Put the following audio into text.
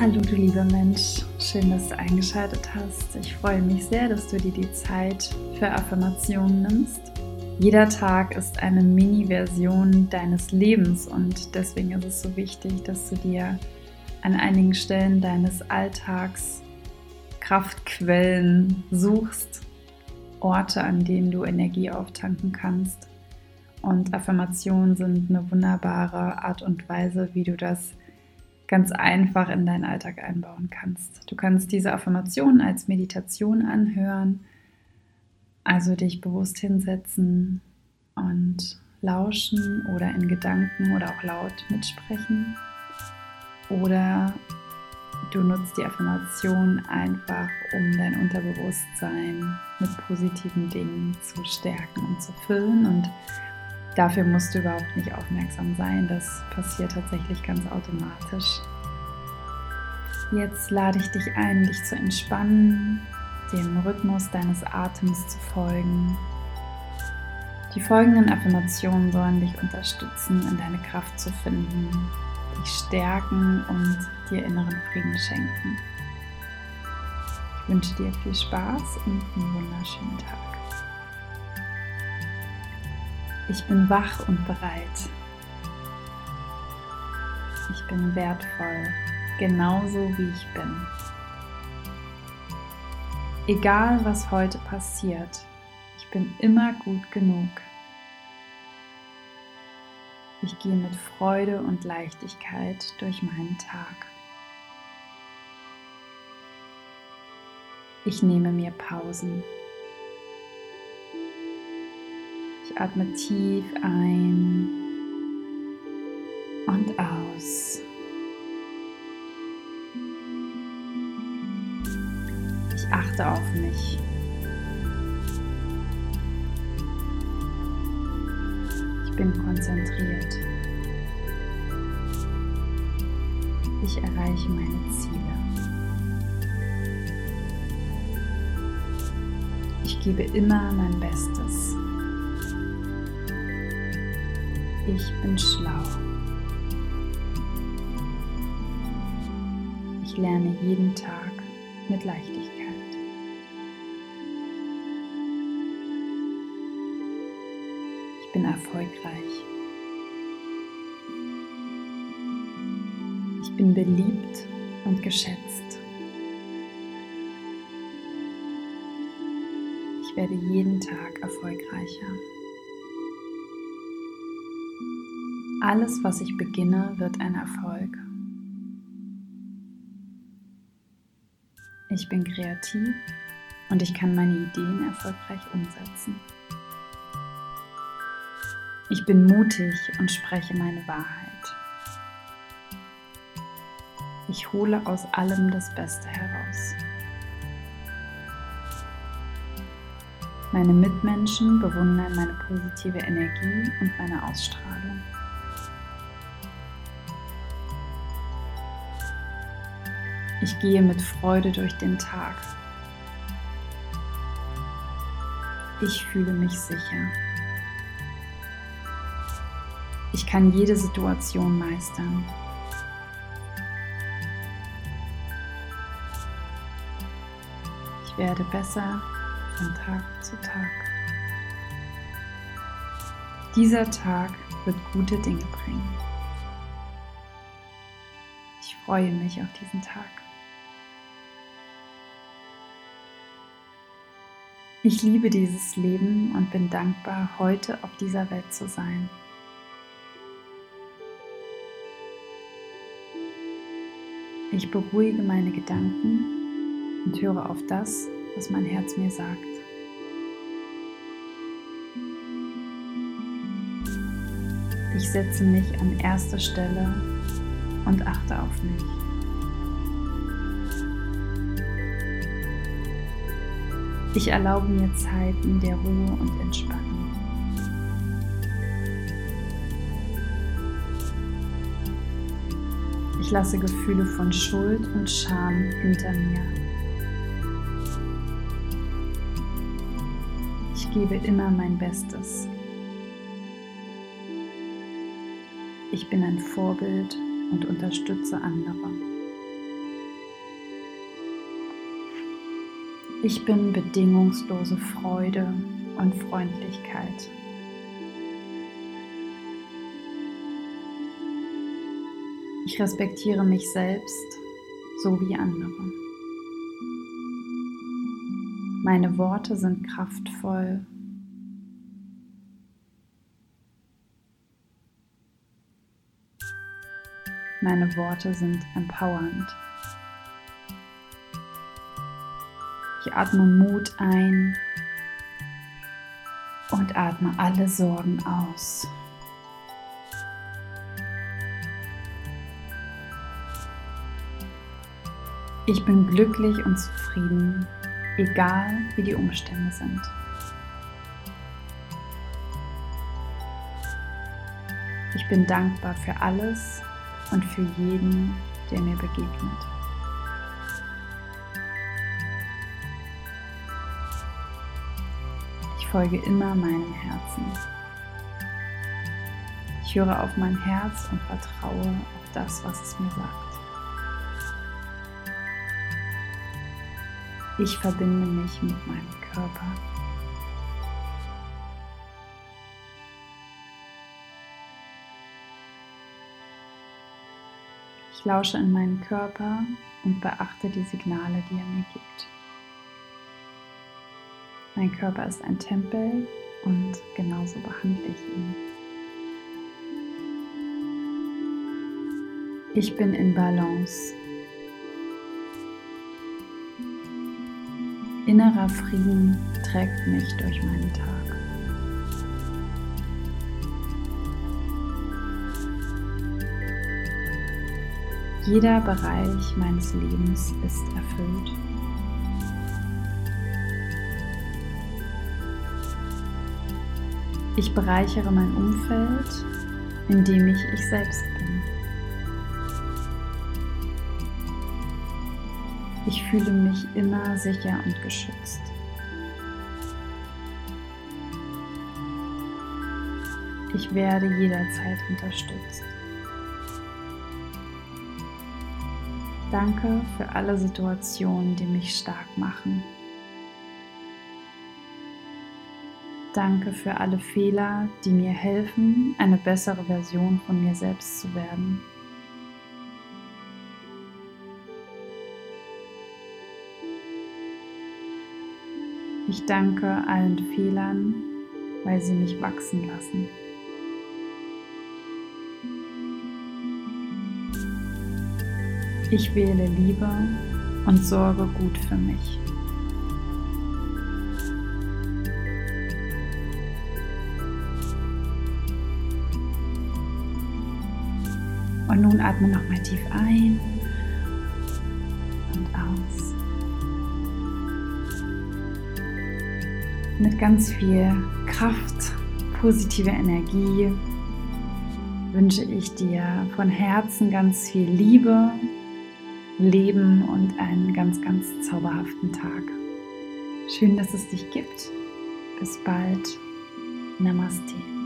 Hallo du lieber Mensch, schön, dass du eingeschaltet hast. Ich freue mich sehr, dass du dir die Zeit für Affirmationen nimmst. Jeder Tag ist eine Mini-Version deines Lebens und deswegen ist es so wichtig, dass du dir an einigen Stellen deines Alltags Kraftquellen suchst, Orte, an denen du Energie auftanken kannst. Und Affirmationen sind eine wunderbare Art und Weise, wie du das ganz einfach in deinen Alltag einbauen kannst. Du kannst diese Affirmation als Meditation anhören, also dich bewusst hinsetzen und lauschen oder in Gedanken oder auch laut mitsprechen. Oder du nutzt die Affirmation einfach, um dein Unterbewusstsein mit positiven Dingen zu stärken und zu füllen und Dafür musst du überhaupt nicht aufmerksam sein. Das passiert tatsächlich ganz automatisch. Jetzt lade ich dich ein, dich zu entspannen, dem Rhythmus deines Atems zu folgen. Die folgenden Affirmationen sollen dich unterstützen, in deine Kraft zu finden, dich stärken und dir inneren Frieden schenken. Ich wünsche dir viel Spaß und einen wunderschönen Tag. Ich bin wach und bereit. Ich bin wertvoll, genauso wie ich bin. Egal was heute passiert, ich bin immer gut genug. Ich gehe mit Freude und Leichtigkeit durch meinen Tag. Ich nehme mir Pausen. Atme tief ein und aus. Ich achte auf mich. Ich bin konzentriert. Ich erreiche meine Ziele. Ich gebe immer mein Bestes. Ich bin schlau. Ich lerne jeden Tag mit Leichtigkeit. Ich bin erfolgreich. Ich bin beliebt und geschätzt. Ich werde jeden Tag erfolgreicher. Alles, was ich beginne, wird ein Erfolg. Ich bin kreativ und ich kann meine Ideen erfolgreich umsetzen. Ich bin mutig und spreche meine Wahrheit. Ich hole aus allem das Beste heraus. Meine Mitmenschen bewundern meine positive Energie und meine Ausstrahlung. Ich gehe mit Freude durch den Tag. Ich fühle mich sicher. Ich kann jede Situation meistern. Ich werde besser von Tag zu Tag. Dieser Tag wird gute Dinge bringen. Ich freue mich auf diesen Tag. Ich liebe dieses Leben und bin dankbar, heute auf dieser Welt zu sein. Ich beruhige meine Gedanken und höre auf das, was mein Herz mir sagt. Ich setze mich an erste Stelle und achte auf mich. Ich erlaube mir Zeiten der Ruhe und Entspannung. Ich lasse Gefühle von Schuld und Scham hinter mir. Ich gebe immer mein Bestes. Ich bin ein Vorbild und unterstütze andere. Ich bin bedingungslose Freude und Freundlichkeit. Ich respektiere mich selbst sowie andere. Meine Worte sind kraftvoll. Meine Worte sind empowernd. Ich atme Mut ein und atme alle Sorgen aus. Ich bin glücklich und zufrieden, egal wie die Umstände sind. Ich bin dankbar für alles und für jeden, der mir begegnet. Folge immer meinem Herzen. Ich höre auf mein Herz und vertraue auf das, was es mir sagt. Ich verbinde mich mit meinem Körper. Ich lausche in meinen Körper und beachte die Signale, die er mir gibt. Mein Körper ist ein Tempel und genauso behandle ich ihn. Ich bin in Balance Innerer Frieden trägt mich durch meinen Tag. Jeder Bereich meines Lebens ist erfüllt. Ich bereichere mein Umfeld, indem ich ich selbst bin. Ich fühle mich immer sicher und geschützt. Ich werde jederzeit unterstützt. Danke für alle Situationen, die mich stark machen. Danke für alle Fehler, die mir helfen, eine bessere Version von mir selbst zu werden. Ich danke allen Fehlern, weil sie mich wachsen lassen. Ich wähle Liebe und sorge gut für mich. Und nun atme nochmal tief ein mit ganz viel Kraft, positiver Energie wünsche ich dir von Herzen ganz viel Liebe, Leben und einen ganz, ganz zauberhaften Tag. Schön, dass es dich gibt. Bis bald. Namaste.